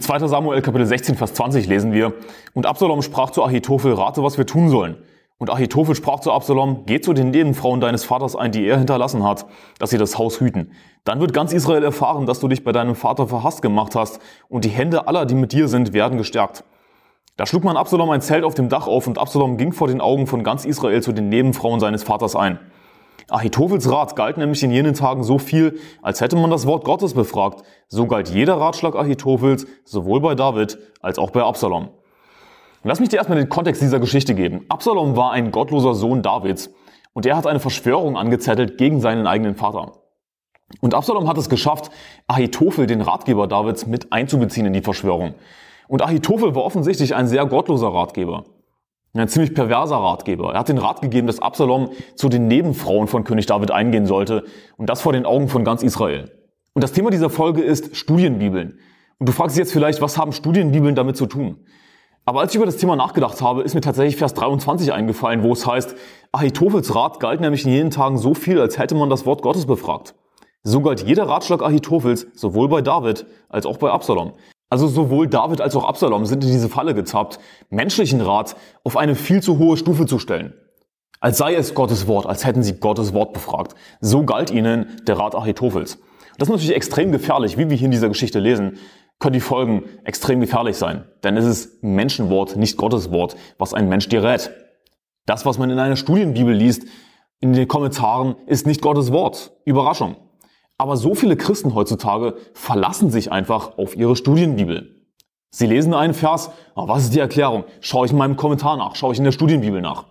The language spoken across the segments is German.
In 2. Samuel Kapitel 16, Vers 20 lesen wir, und Absalom sprach zu Ahitophel, rate, was wir tun sollen. Und Ahitophel sprach zu Absalom, geh zu den Nebenfrauen deines Vaters ein, die er hinterlassen hat, dass sie das Haus hüten. Dann wird ganz Israel erfahren, dass du dich bei deinem Vater verhasst gemacht hast, und die Hände aller, die mit dir sind, werden gestärkt. Da schlug man Absalom ein Zelt auf dem Dach auf, und Absalom ging vor den Augen von ganz Israel zu den Nebenfrauen seines Vaters ein. Ahitophels Rat galt nämlich in jenen Tagen so viel, als hätte man das Wort Gottes befragt. So galt jeder Ratschlag Ahitophels sowohl bei David als auch bei Absalom. Lass mich dir erstmal den Kontext dieser Geschichte geben. Absalom war ein gottloser Sohn Davids und er hat eine Verschwörung angezettelt gegen seinen eigenen Vater. Und Absalom hat es geschafft, Ahitophel, den Ratgeber Davids, mit einzubeziehen in die Verschwörung. Und Ahitophel war offensichtlich ein sehr gottloser Ratgeber. Ein ziemlich perverser Ratgeber. Er hat den Rat gegeben, dass Absalom zu den Nebenfrauen von König David eingehen sollte und das vor den Augen von ganz Israel. Und das Thema dieser Folge ist Studienbibeln. Und du fragst dich jetzt vielleicht, was haben Studienbibeln damit zu tun? Aber als ich über das Thema nachgedacht habe, ist mir tatsächlich Vers 23 eingefallen, wo es heißt, Ahitophels Rat galt nämlich in jenen Tagen so viel, als hätte man das Wort Gottes befragt. So galt jeder Ratschlag Ahitophels sowohl bei David als auch bei Absalom. Also sowohl David als auch Absalom sind in diese Falle gezappt, menschlichen Rat auf eine viel zu hohe Stufe zu stellen. Als sei es Gottes Wort, als hätten sie Gottes Wort befragt. So galt ihnen der Rat Ahitophels. Das ist natürlich extrem gefährlich, wie wir hier in dieser Geschichte lesen, können die Folgen extrem gefährlich sein. Denn es ist Menschenwort, nicht Gottes Wort, was ein Mensch dir rät. Das, was man in einer Studienbibel liest, in den Kommentaren, ist nicht Gottes Wort. Überraschung. Aber so viele Christen heutzutage verlassen sich einfach auf ihre Studienbibel. Sie lesen einen Vers, oh, was ist die Erklärung? Schaue ich in meinem Kommentar nach, schaue ich in der Studienbibel nach.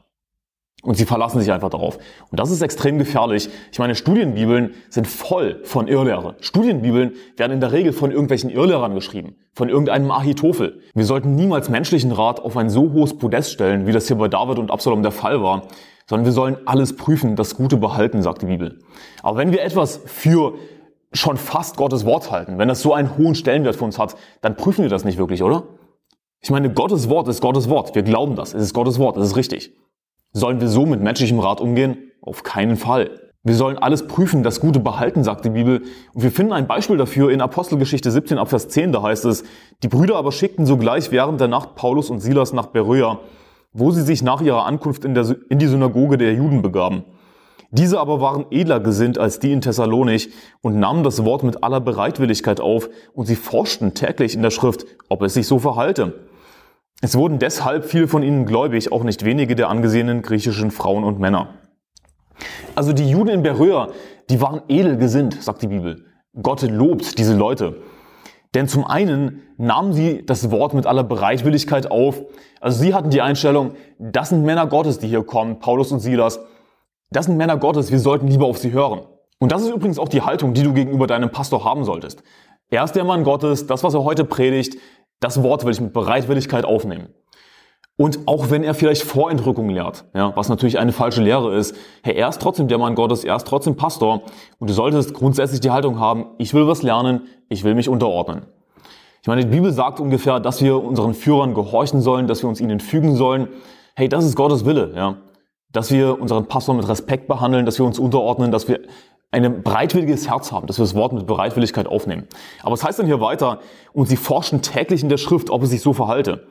Und sie verlassen sich einfach darauf. Und das ist extrem gefährlich. Ich meine, Studienbibeln sind voll von Irrlehre. Studienbibeln werden in der Regel von irgendwelchen Irrlehrern geschrieben. Von irgendeinem Ahitophel. Wir sollten niemals menschlichen Rat auf ein so hohes Podest stellen, wie das hier bei David und Absalom der Fall war sondern wir sollen alles prüfen, das Gute behalten, sagt die Bibel. Aber wenn wir etwas für schon fast Gottes Wort halten, wenn das so einen hohen Stellenwert für uns hat, dann prüfen wir das nicht wirklich, oder? Ich meine, Gottes Wort ist Gottes Wort. Wir glauben das. Es ist Gottes Wort. Es ist richtig. Sollen wir so mit menschlichem Rat umgehen? Auf keinen Fall. Wir sollen alles prüfen, das Gute behalten, sagt die Bibel. Und wir finden ein Beispiel dafür in Apostelgeschichte 17 ab Vers 10. Da heißt es, die Brüder aber schickten sogleich während der Nacht Paulus und Silas nach Beröa wo sie sich nach ihrer Ankunft in, der, in die Synagoge der Juden begaben. Diese aber waren edler gesinnt als die in Thessalonich und nahmen das Wort mit aller Bereitwilligkeit auf und sie forschten täglich in der Schrift, ob es sich so verhalte. Es wurden deshalb viele von ihnen gläubig, auch nicht wenige der angesehenen griechischen Frauen und Männer. Also die Juden in Beröa, die waren edel gesinnt, sagt die Bibel. Gott lobt diese Leute. Denn zum einen nahmen sie das Wort mit aller Bereitwilligkeit auf. Also sie hatten die Einstellung, das sind Männer Gottes, die hier kommen, Paulus und Silas. Das sind Männer Gottes, wir sollten lieber auf sie hören. Und das ist übrigens auch die Haltung, die du gegenüber deinem Pastor haben solltest. Er ist der Mann Gottes, das, was er heute predigt, das Wort will ich mit Bereitwilligkeit aufnehmen. Und auch wenn er vielleicht Vorentrückung lehrt, ja, was natürlich eine falsche Lehre ist, hey, er ist trotzdem der Mann Gottes, er ist trotzdem Pastor und du solltest grundsätzlich die Haltung haben, ich will was lernen, ich will mich unterordnen. Ich meine, die Bibel sagt ungefähr, dass wir unseren Führern gehorchen sollen, dass wir uns ihnen fügen sollen. Hey, das ist Gottes Wille, ja. Dass wir unseren Pastor mit Respekt behandeln, dass wir uns unterordnen, dass wir ein bereitwilliges Herz haben, dass wir das Wort mit Bereitwilligkeit aufnehmen. Aber es heißt dann hier weiter, und sie forschen täglich in der Schrift, ob es sich so verhalte.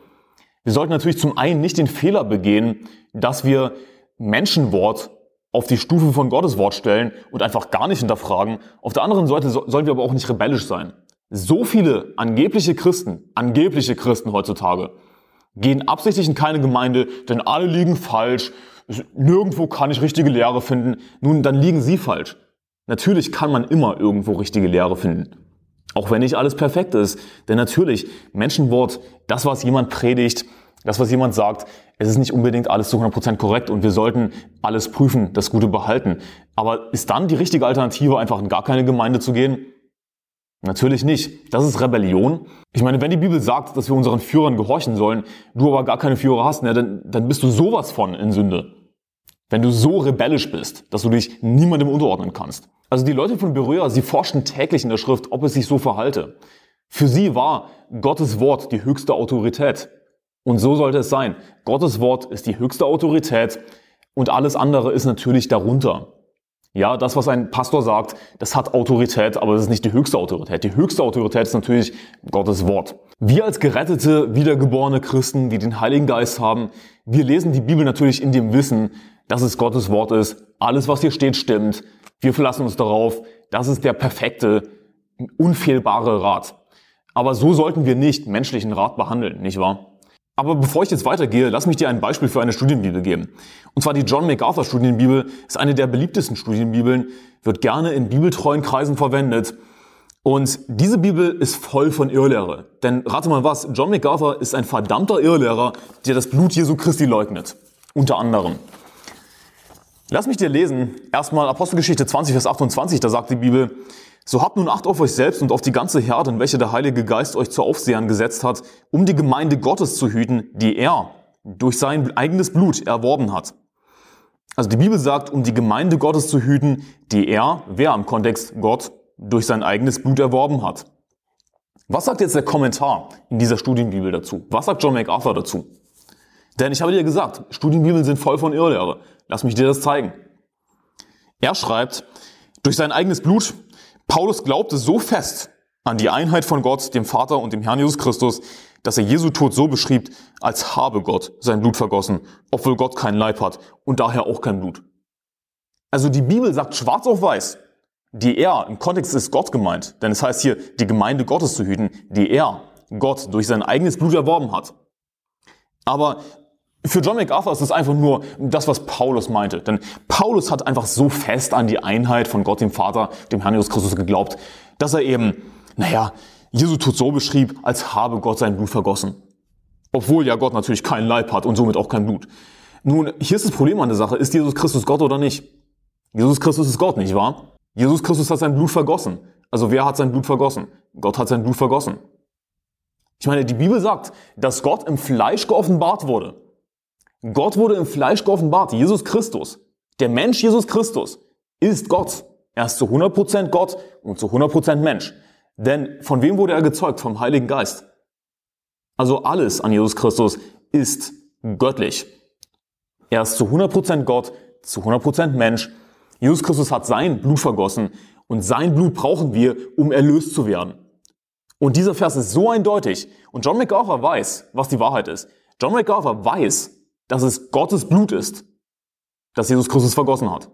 Wir sollten natürlich zum einen nicht den Fehler begehen, dass wir Menschenwort auf die Stufe von Gottes Wort stellen und einfach gar nicht hinterfragen. Auf der anderen Seite sollen wir aber auch nicht rebellisch sein. So viele angebliche Christen, angebliche Christen heutzutage, gehen absichtlich in keine Gemeinde, denn alle liegen falsch, nirgendwo kann ich richtige Lehre finden. Nun, dann liegen sie falsch. Natürlich kann man immer irgendwo richtige Lehre finden. Auch wenn nicht alles perfekt ist. Denn natürlich, Menschenwort, das, was jemand predigt, das, was jemand sagt, es ist nicht unbedingt alles zu 100% korrekt und wir sollten alles prüfen, das Gute behalten. Aber ist dann die richtige Alternative, einfach in gar keine Gemeinde zu gehen? Natürlich nicht. Das ist Rebellion. Ich meine, wenn die Bibel sagt, dass wir unseren Führern gehorchen sollen, du aber gar keine Führer hast, ja, dann, dann bist du sowas von in Sünde. Wenn du so rebellisch bist, dass du dich niemandem unterordnen kannst. Also die Leute von Berührer, sie forschten täglich in der Schrift, ob es sich so verhalte. Für sie war Gottes Wort die höchste Autorität. Und so sollte es sein. Gottes Wort ist die höchste Autorität und alles andere ist natürlich darunter. Ja, das, was ein Pastor sagt, das hat Autorität, aber es ist nicht die höchste Autorität. Die höchste Autorität ist natürlich Gottes Wort. Wir als gerettete, wiedergeborene Christen, die den Heiligen Geist haben, wir lesen die Bibel natürlich in dem Wissen, dass es Gottes Wort ist. Alles, was hier steht, stimmt. Wir verlassen uns darauf. Das ist der perfekte, unfehlbare Rat. Aber so sollten wir nicht menschlichen Rat behandeln, nicht wahr? Aber bevor ich jetzt weitergehe, lass mich dir ein Beispiel für eine Studienbibel geben. Und zwar die John MacArthur Studienbibel ist eine der beliebtesten Studienbibeln, wird gerne in bibeltreuen Kreisen verwendet. Und diese Bibel ist voll von Irrlehre. Denn rate mal was, John MacArthur ist ein verdammter Irrlehrer, der das Blut Jesu Christi leugnet. Unter anderem. Lass mich dir lesen. Erstmal Apostelgeschichte 20, Vers 28, da sagt die Bibel, so habt nun Acht auf euch selbst und auf die ganze Herde, in welche der Heilige Geist euch zu Aufsehern gesetzt hat, um die Gemeinde Gottes zu hüten, die er durch sein eigenes Blut erworben hat. Also die Bibel sagt, um die Gemeinde Gottes zu hüten, die er, wer im Kontext Gott, durch sein eigenes Blut erworben hat. Was sagt jetzt der Kommentar in dieser Studienbibel dazu? Was sagt John MacArthur dazu? Denn ich habe dir gesagt, Studienbibeln sind voll von Irrlehre. Lass mich dir das zeigen. Er schreibt, durch sein eigenes Blut Paulus glaubte so fest an die Einheit von Gott, dem Vater und dem Herrn Jesus Christus, dass er Jesu Tod so beschrieb, als habe Gott sein Blut vergossen, obwohl Gott keinen Leib hat und daher auch kein Blut. Also die Bibel sagt schwarz auf weiß, die er, im Kontext ist Gott gemeint, denn es heißt hier, die Gemeinde Gottes zu hüten, die er, Gott, durch sein eigenes Blut erworben hat. Aber für John MacArthur ist es einfach nur das, was Paulus meinte. Denn Paulus hat einfach so fest an die Einheit von Gott, dem Vater, dem Herrn Jesus Christus geglaubt, dass er eben, naja, Jesu Tod so beschrieb, als habe Gott sein Blut vergossen. Obwohl ja Gott natürlich keinen Leib hat und somit auch kein Blut. Nun, hier ist das Problem an der Sache. Ist Jesus Christus Gott oder nicht? Jesus Christus ist Gott, nicht wahr? Jesus Christus hat sein Blut vergossen. Also wer hat sein Blut vergossen? Gott hat sein Blut vergossen. Ich meine, die Bibel sagt, dass Gott im Fleisch geoffenbart wurde. Gott wurde im Fleisch geoffenbart, Jesus Christus. Der Mensch Jesus Christus ist Gott. Er ist zu 100% Gott und zu 100% Mensch. Denn von wem wurde er gezeugt? Vom Heiligen Geist. Also alles an Jesus Christus ist göttlich. Er ist zu 100% Gott, zu 100% Mensch. Jesus Christus hat sein Blut vergossen und sein Blut brauchen wir, um erlöst zu werden. Und dieser Vers ist so eindeutig. Und John MacArthur weiß, was die Wahrheit ist. John MacArthur weiß, dass es Gottes Blut ist, das Jesus Christus vergossen hat.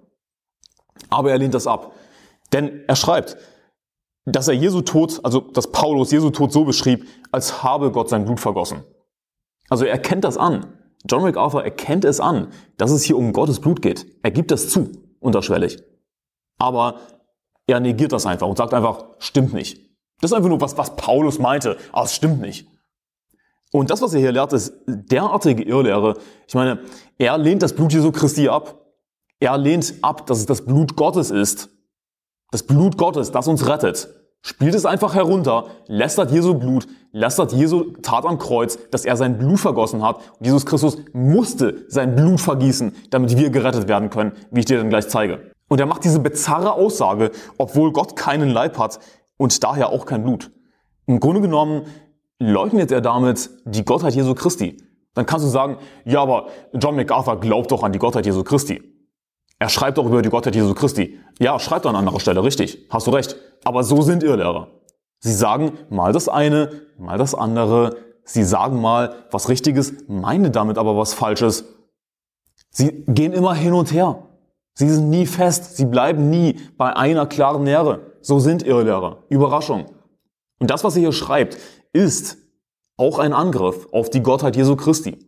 Aber er lehnt das ab. Denn er schreibt, dass er Jesu Tod, also dass Paulus Jesu Tod so beschrieb, als habe Gott sein Blut vergossen. Also er erkennt das an. John MacArthur erkennt es an, dass es hier um Gottes Blut geht. Er gibt das zu, unterschwellig. Aber er negiert das einfach und sagt einfach, stimmt nicht. Das ist einfach nur was, was Paulus meinte, aber es stimmt nicht. Und das, was er hier lehrt, ist derartige Irrlehre. Ich meine, er lehnt das Blut Jesu Christi ab. Er lehnt ab, dass es das Blut Gottes ist. Das Blut Gottes, das uns rettet. Spielt es einfach herunter, lästert Jesu Blut, lästert Jesu Tat am Kreuz, dass er sein Blut vergossen hat. Und Jesus Christus musste sein Blut vergießen, damit wir gerettet werden können, wie ich dir dann gleich zeige. Und er macht diese bizarre Aussage, obwohl Gott keinen Leib hat und daher auch kein Blut. Im Grunde genommen leugnet er damit die Gottheit Jesu Christi. Dann kannst du sagen, ja, aber John MacArthur glaubt doch an die Gottheit Jesu Christi. Er schreibt doch über die Gottheit Jesu Christi. Ja, schreibt an anderer Stelle, richtig. Hast du recht. Aber so sind Irrlehrer. Sie sagen mal das eine, mal das andere. Sie sagen mal was Richtiges, meinen damit aber was Falsches. Sie gehen immer hin und her. Sie sind nie fest. Sie bleiben nie bei einer klaren Lehre. So sind Irrlehrer. Überraschung. Und das, was er hier schreibt, ist auch ein Angriff auf die Gottheit Jesu Christi.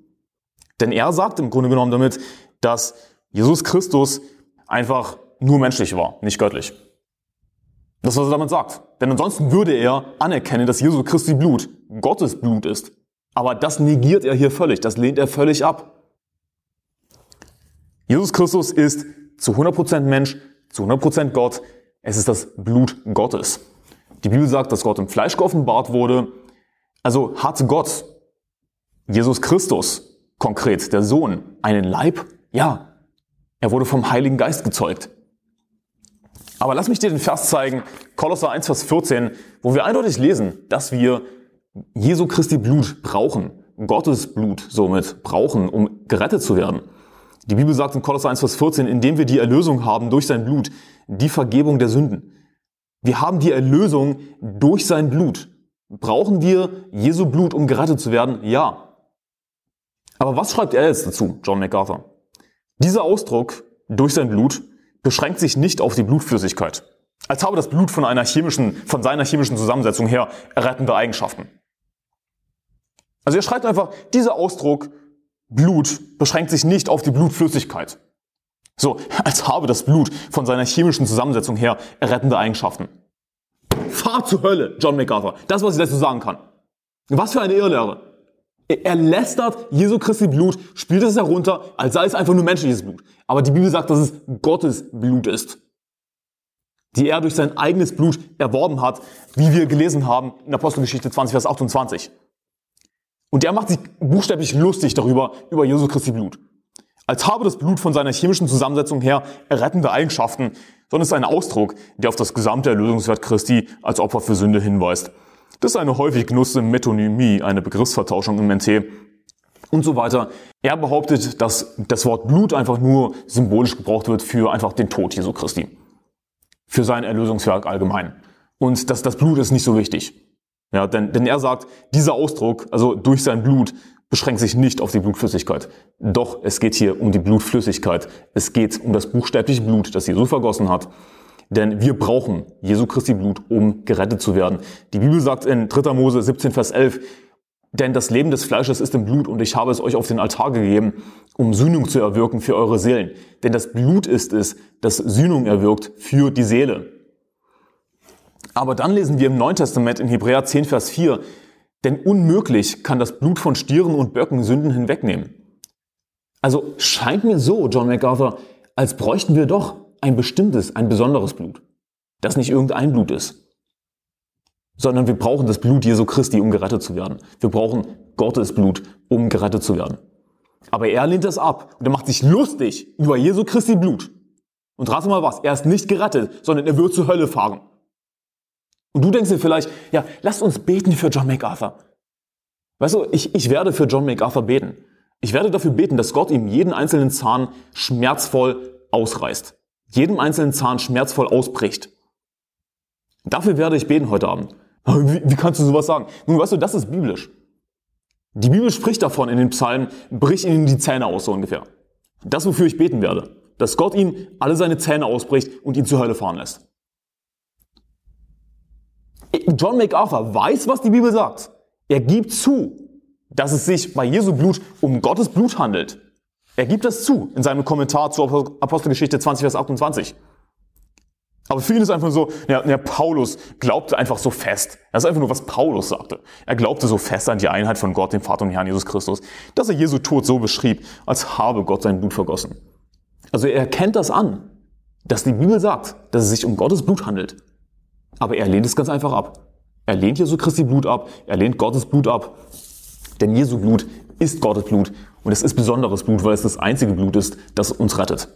Denn er sagt im Grunde genommen damit, dass Jesus Christus einfach nur menschlich war, nicht göttlich. Das, ist, was er damit sagt. Denn ansonsten würde er anerkennen, dass Jesus Christi Blut Gottes Blut ist. Aber das negiert er hier völlig, das lehnt er völlig ab. Jesus Christus ist zu 100% Mensch, zu 100% Gott. Es ist das Blut Gottes. Die Bibel sagt, dass Gott im Fleisch geoffenbart wurde also hat Gott, Jesus Christus konkret, der Sohn, einen Leib? Ja, er wurde vom Heiligen Geist gezeugt. Aber lass mich dir den Vers zeigen, Kolosser 1, Vers 14, wo wir eindeutig lesen, dass wir Jesu Christi Blut brauchen, Gottes Blut somit brauchen, um gerettet zu werden. Die Bibel sagt in Kolosser 1, Vers 14, indem wir die Erlösung haben durch sein Blut, die Vergebung der Sünden. Wir haben die Erlösung durch sein Blut. Brauchen wir Jesu Blut, um gerettet zu werden? Ja. Aber was schreibt er jetzt dazu, John MacArthur? Dieser Ausdruck durch sein Blut beschränkt sich nicht auf die Blutflüssigkeit. Als habe das Blut von einer chemischen, von seiner chemischen Zusammensetzung her errettende Eigenschaften. Also er schreibt einfach, dieser Ausdruck Blut beschränkt sich nicht auf die Blutflüssigkeit. So, als habe das Blut von seiner chemischen Zusammensetzung her errettende Eigenschaften. Fahr zur Hölle, John MacArthur. Das, was ich dazu sagen kann. Was für eine Irrlehre. Er lästert Jesu Christi Blut, spielt es herunter, als sei es einfach nur menschliches Blut. Aber die Bibel sagt, dass es Gottes Blut ist. Die er durch sein eigenes Blut erworben hat, wie wir gelesen haben in Apostelgeschichte 20, Vers 28. Und er macht sich buchstäblich lustig darüber, über Jesu Christi Blut. Als habe das Blut von seiner chemischen Zusammensetzung her errettende Eigenschaften, sondern es ist ein Ausdruck, der auf das gesamte Erlösungswert Christi als Opfer für Sünde hinweist. Das ist eine häufig genutzte Metonymie, eine Begriffsvertauschung im NT und so weiter. Er behauptet, dass das Wort Blut einfach nur symbolisch gebraucht wird für einfach den Tod Jesu Christi. Für sein Erlösungswerk allgemein. Und dass das Blut ist nicht so wichtig. Ja, denn, denn er sagt, dieser Ausdruck, also durch sein Blut, beschränkt sich nicht auf die Blutflüssigkeit. Doch es geht hier um die Blutflüssigkeit. Es geht um das buchstäbliche Blut, das Jesus vergossen hat. Denn wir brauchen Jesu Christi Blut, um gerettet zu werden. Die Bibel sagt in 3. Mose 17, Vers 11, denn das Leben des Fleisches ist im Blut und ich habe es euch auf den Altar gegeben, um Sühnung zu erwirken für eure Seelen. Denn das Blut ist es, das Sühnung erwirkt für die Seele. Aber dann lesen wir im Neuen Testament in Hebräer 10, Vers 4, denn unmöglich kann das Blut von Stieren und Böcken Sünden hinwegnehmen. Also scheint mir so, John MacArthur, als bräuchten wir doch ein bestimmtes, ein besonderes Blut, das nicht irgendein Blut ist, sondern wir brauchen das Blut Jesu Christi, um gerettet zu werden. Wir brauchen Gottes Blut, um gerettet zu werden. Aber er lehnt das ab und er macht sich lustig über Jesu Christi Blut. Und rate mal was, er ist nicht gerettet, sondern er wird zur Hölle fahren. Und du denkst dir vielleicht, ja, lasst uns beten für John MacArthur. Weißt du, ich, ich werde für John MacArthur beten. Ich werde dafür beten, dass Gott ihm jeden einzelnen Zahn schmerzvoll ausreißt. Jedem einzelnen Zahn schmerzvoll ausbricht. Dafür werde ich beten heute Abend. Wie, wie kannst du sowas sagen? Nun, weißt du, das ist biblisch. Die Bibel spricht davon in den Psalmen, brich ihnen die Zähne aus, so ungefähr. Das, wofür ich beten werde. Dass Gott ihm alle seine Zähne ausbricht und ihn zur Hölle fahren lässt. John MacArthur weiß, was die Bibel sagt. Er gibt zu, dass es sich bei Jesu Blut um Gottes Blut handelt. Er gibt das zu in seinem Kommentar zur Apostelgeschichte 20, Vers 28. Aber für ihn ist einfach so, ja, ja, Paulus glaubte einfach so fest. Das ist einfach nur, was Paulus sagte. Er glaubte so fest an die Einheit von Gott, dem Vater und Herrn Jesus Christus, dass er Jesu Tod so beschrieb, als habe Gott sein Blut vergossen. Also er erkennt das an, dass die Bibel sagt, dass es sich um Gottes Blut handelt. Aber er lehnt es ganz einfach ab. Er lehnt Jesu Christi Blut ab, er lehnt Gottes Blut ab. Denn Jesu Blut ist Gottes Blut und es ist besonderes Blut, weil es das einzige Blut ist, das uns rettet.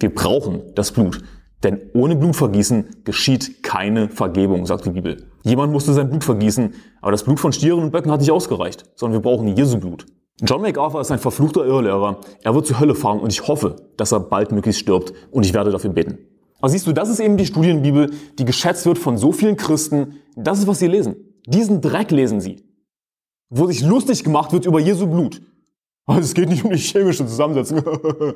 Wir brauchen das Blut, denn ohne Blutvergießen geschieht keine Vergebung, sagt die Bibel. Jemand musste sein Blut vergießen, aber das Blut von Stieren und Böcken hat nicht ausgereicht, sondern wir brauchen Jesu Blut. John MacArthur ist ein verfluchter Irrlehrer. Er wird zur Hölle fahren und ich hoffe, dass er bald möglichst stirbt und ich werde dafür beten. Aber siehst du, das ist eben die Studienbibel, die geschätzt wird von so vielen Christen. Das ist, was sie lesen. Diesen Dreck lesen sie. Wo sich lustig gemacht wird über Jesu Blut. Also es geht nicht um die chemische Zusammensetzung.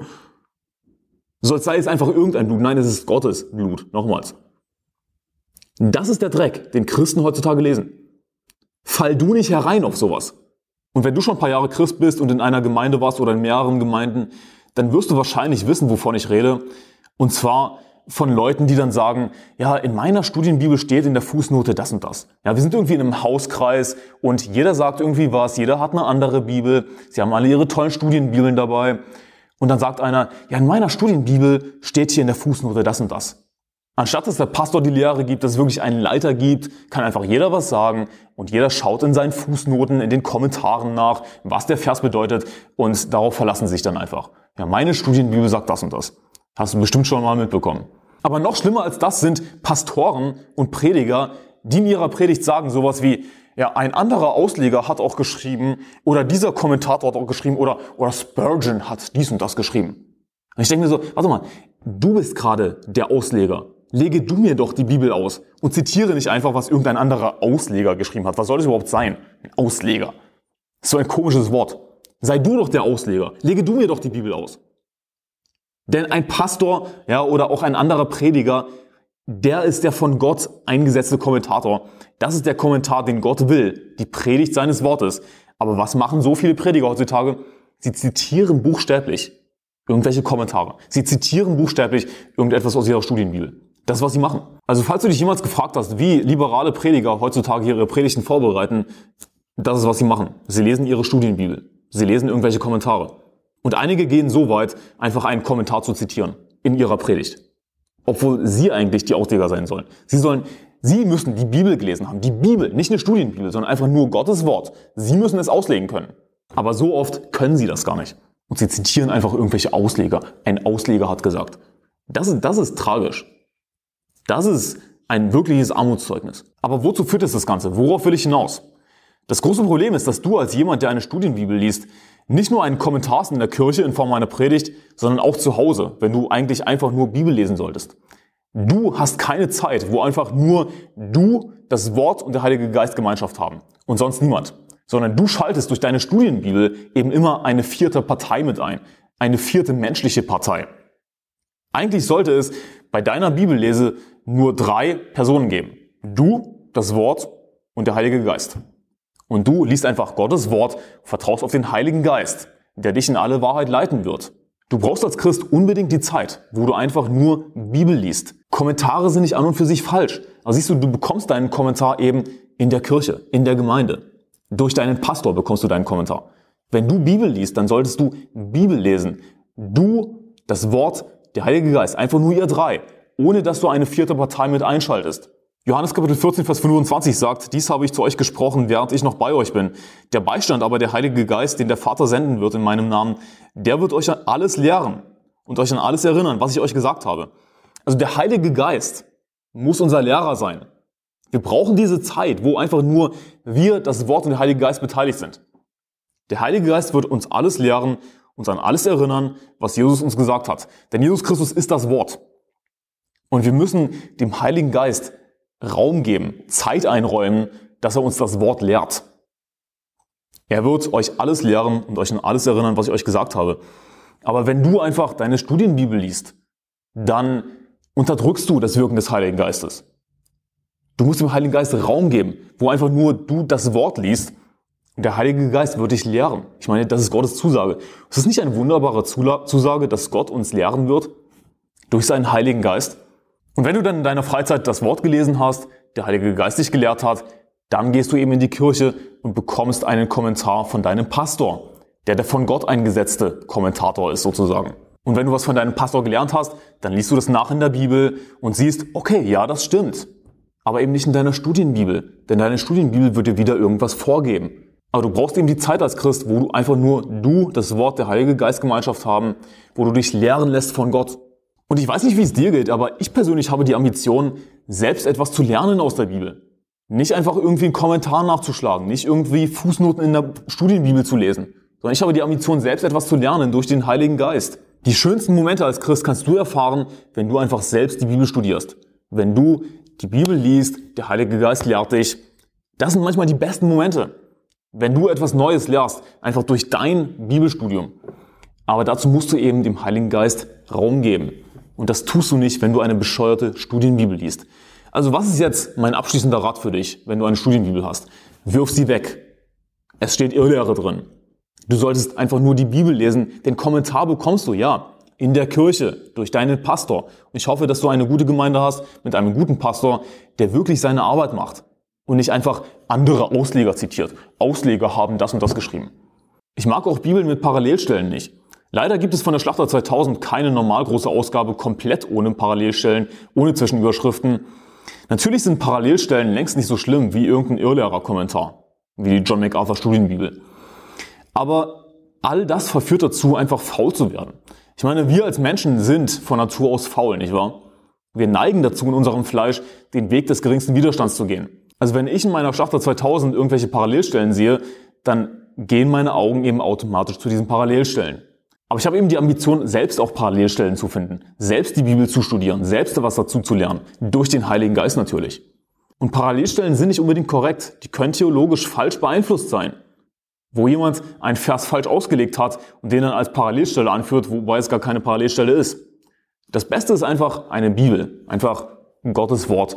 so als sei es einfach irgendein Blut. Nein, es ist Gottes Blut. Nochmals. Das ist der Dreck, den Christen heutzutage lesen. Fall du nicht herein auf sowas. Und wenn du schon ein paar Jahre Christ bist und in einer Gemeinde warst oder in mehreren Gemeinden, dann wirst du wahrscheinlich wissen, wovon ich rede. Und zwar von Leuten, die dann sagen, ja, in meiner Studienbibel steht in der Fußnote das und das. Ja, wir sind irgendwie in einem Hauskreis und jeder sagt irgendwie was, jeder hat eine andere Bibel, sie haben alle ihre tollen Studienbibeln dabei. Und dann sagt einer, ja, in meiner Studienbibel steht hier in der Fußnote das und das. Anstatt dass der Pastor die Lehre gibt, dass es wirklich einen Leiter gibt, kann einfach jeder was sagen und jeder schaut in seinen Fußnoten, in den Kommentaren nach, was der Vers bedeutet und darauf verlassen sich dann einfach. Ja, meine Studienbibel sagt das und das. Hast du bestimmt schon mal mitbekommen. Aber noch schlimmer als das sind Pastoren und Prediger, die in ihrer Predigt sagen sowas wie, Ja, ein anderer Ausleger hat auch geschrieben, oder dieser Kommentator hat auch geschrieben, oder, oder Spurgeon hat dies und das geschrieben. Und ich denke mir so, warte mal, du bist gerade der Ausleger. Lege du mir doch die Bibel aus und zitiere nicht einfach, was irgendein anderer Ausleger geschrieben hat. Was soll das überhaupt sein? Ein Ausleger. So ein komisches Wort. Sei du doch der Ausleger. Lege du mir doch die Bibel aus. Denn ein Pastor, ja, oder auch ein anderer Prediger, der ist der von Gott eingesetzte Kommentator. Das ist der Kommentar, den Gott will. Die Predigt seines Wortes. Aber was machen so viele Prediger heutzutage? Sie zitieren buchstäblich irgendwelche Kommentare. Sie zitieren buchstäblich irgendetwas aus ihrer Studienbibel. Das ist, was sie machen. Also falls du dich jemals gefragt hast, wie liberale Prediger heutzutage ihre Predigten vorbereiten, das ist, was sie machen. Sie lesen ihre Studienbibel. Sie lesen irgendwelche Kommentare. Und einige gehen so weit, einfach einen Kommentar zu zitieren in ihrer Predigt. Obwohl sie eigentlich die Ausleger sein sollen. Sie sollen, sie müssen die Bibel gelesen haben. Die Bibel, nicht eine Studienbibel, sondern einfach nur Gottes Wort. Sie müssen es auslegen können. Aber so oft können sie das gar nicht. Und sie zitieren einfach irgendwelche Ausleger. Ein Ausleger hat gesagt. Das ist, das ist tragisch. Das ist ein wirkliches Armutszeugnis. Aber wozu führt es das Ganze? Worauf will ich hinaus? Das große Problem ist, dass du als jemand, der eine Studienbibel liest, nicht nur einen Kommentar in der Kirche in Form einer Predigt, sondern auch zu Hause, wenn du eigentlich einfach nur Bibel lesen solltest. Du hast keine Zeit, wo einfach nur du, das Wort und der Heilige Geist Gemeinschaft haben und sonst niemand. Sondern du schaltest durch deine Studienbibel eben immer eine vierte Partei mit ein. Eine vierte menschliche Partei. Eigentlich sollte es bei deiner Bibellese nur drei Personen geben. Du, das Wort und der Heilige Geist. Und du liest einfach Gottes Wort, vertraust auf den Heiligen Geist, der dich in alle Wahrheit leiten wird. Du brauchst als Christ unbedingt die Zeit, wo du einfach nur Bibel liest. Kommentare sind nicht an und für sich falsch. Aber siehst du, du bekommst deinen Kommentar eben in der Kirche, in der Gemeinde. Durch deinen Pastor bekommst du deinen Kommentar. Wenn du Bibel liest, dann solltest du Bibel lesen. Du, das Wort, der Heilige Geist, einfach nur ihr drei, ohne dass du eine vierte Partei mit einschaltest. Johannes Kapitel 14, Vers 25 sagt, dies habe ich zu euch gesprochen, während ich noch bei euch bin. Der Beistand aber, der Heilige Geist, den der Vater senden wird in meinem Namen, der wird euch an alles lehren und euch an alles erinnern, was ich euch gesagt habe. Also der Heilige Geist muss unser Lehrer sein. Wir brauchen diese Zeit, wo einfach nur wir, das Wort und der Heilige Geist beteiligt sind. Der Heilige Geist wird uns alles lehren, uns an alles erinnern, was Jesus uns gesagt hat. Denn Jesus Christus ist das Wort. Und wir müssen dem Heiligen Geist Raum geben, Zeit einräumen, dass er uns das Wort lehrt. Er wird euch alles lehren und euch an alles erinnern, was ich euch gesagt habe. Aber wenn du einfach deine Studienbibel liest, dann unterdrückst du das Wirken des Heiligen Geistes. Du musst dem Heiligen Geist Raum geben, wo einfach nur du das Wort liest und der Heilige Geist wird dich lehren. Ich meine, das ist Gottes Zusage. Es ist nicht eine wunderbare Zusage, dass Gott uns lehren wird durch seinen Heiligen Geist. Und wenn du dann in deiner Freizeit das Wort gelesen hast, der Heilige Geist dich gelehrt hat, dann gehst du eben in die Kirche und bekommst einen Kommentar von deinem Pastor, der der von Gott eingesetzte Kommentator ist sozusagen. Und wenn du was von deinem Pastor gelernt hast, dann liest du das nach in der Bibel und siehst, okay, ja, das stimmt. Aber eben nicht in deiner Studienbibel, denn deine Studienbibel wird dir wieder irgendwas vorgeben. Aber du brauchst eben die Zeit als Christ, wo du einfach nur du, das Wort der Heilige Geistgemeinschaft haben, wo du dich lehren lässt von Gott. Und ich weiß nicht, wie es dir geht, aber ich persönlich habe die Ambition, selbst etwas zu lernen aus der Bibel. Nicht einfach irgendwie einen Kommentar nachzuschlagen, nicht irgendwie Fußnoten in der Studienbibel zu lesen, sondern ich habe die Ambition, selbst etwas zu lernen durch den Heiligen Geist. Die schönsten Momente als Christ kannst du erfahren, wenn du einfach selbst die Bibel studierst. Wenn du die Bibel liest, der Heilige Geist lehrt dich. Das sind manchmal die besten Momente. Wenn du etwas Neues lernst, einfach durch dein Bibelstudium. Aber dazu musst du eben dem Heiligen Geist Raum geben. Und das tust du nicht, wenn du eine bescheuerte Studienbibel liest. Also was ist jetzt mein abschließender Rat für dich, wenn du eine Studienbibel hast? Wirf sie weg. Es steht Irrlehre drin. Du solltest einfach nur die Bibel lesen. Den Kommentar bekommst du, ja, in der Kirche, durch deinen Pastor. Und ich hoffe, dass du eine gute Gemeinde hast mit einem guten Pastor, der wirklich seine Arbeit macht und nicht einfach andere Ausleger zitiert. Ausleger haben das und das geschrieben. Ich mag auch Bibeln mit Parallelstellen nicht. Leider gibt es von der Schlachter 2000 keine normal große Ausgabe komplett ohne Parallelstellen, ohne Zwischenüberschriften. Natürlich sind Parallelstellen längst nicht so schlimm wie irgendein Irrlehrer-Kommentar, wie die John MacArthur Studienbibel. Aber all das verführt dazu, einfach faul zu werden. Ich meine, wir als Menschen sind von Natur aus faul, nicht wahr? Wir neigen dazu, in unserem Fleisch den Weg des geringsten Widerstands zu gehen. Also wenn ich in meiner Schlachter 2000 irgendwelche Parallelstellen sehe, dann gehen meine Augen eben automatisch zu diesen Parallelstellen. Aber ich habe eben die Ambition, selbst auch Parallelstellen zu finden, selbst die Bibel zu studieren, selbst was dazu zu lernen, durch den Heiligen Geist natürlich. Und Parallelstellen sind nicht unbedingt korrekt, die können theologisch falsch beeinflusst sein. Wo jemand einen Vers falsch ausgelegt hat und den dann als Parallelstelle anführt, wobei es gar keine Parallelstelle ist. Das Beste ist einfach eine Bibel, einfach Gottes Wort,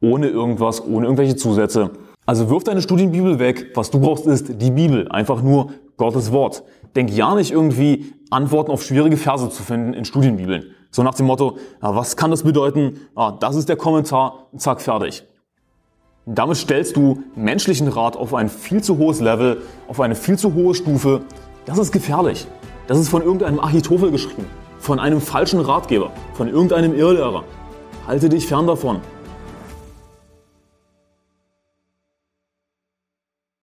ohne irgendwas, ohne irgendwelche Zusätze. Also wirf deine Studienbibel weg. Was du brauchst ist die Bibel, einfach nur Gottes Wort. Denk ja nicht irgendwie Antworten auf schwierige Verse zu finden in Studienbibeln. So nach dem Motto, ja, was kann das bedeuten? Ah, das ist der Kommentar, zack, fertig. Damit stellst du menschlichen Rat auf ein viel zu hohes Level, auf eine viel zu hohe Stufe. Das ist gefährlich. Das ist von irgendeinem Achitophel geschrieben, von einem falschen Ratgeber, von irgendeinem Irrlehrer. Halte dich fern davon.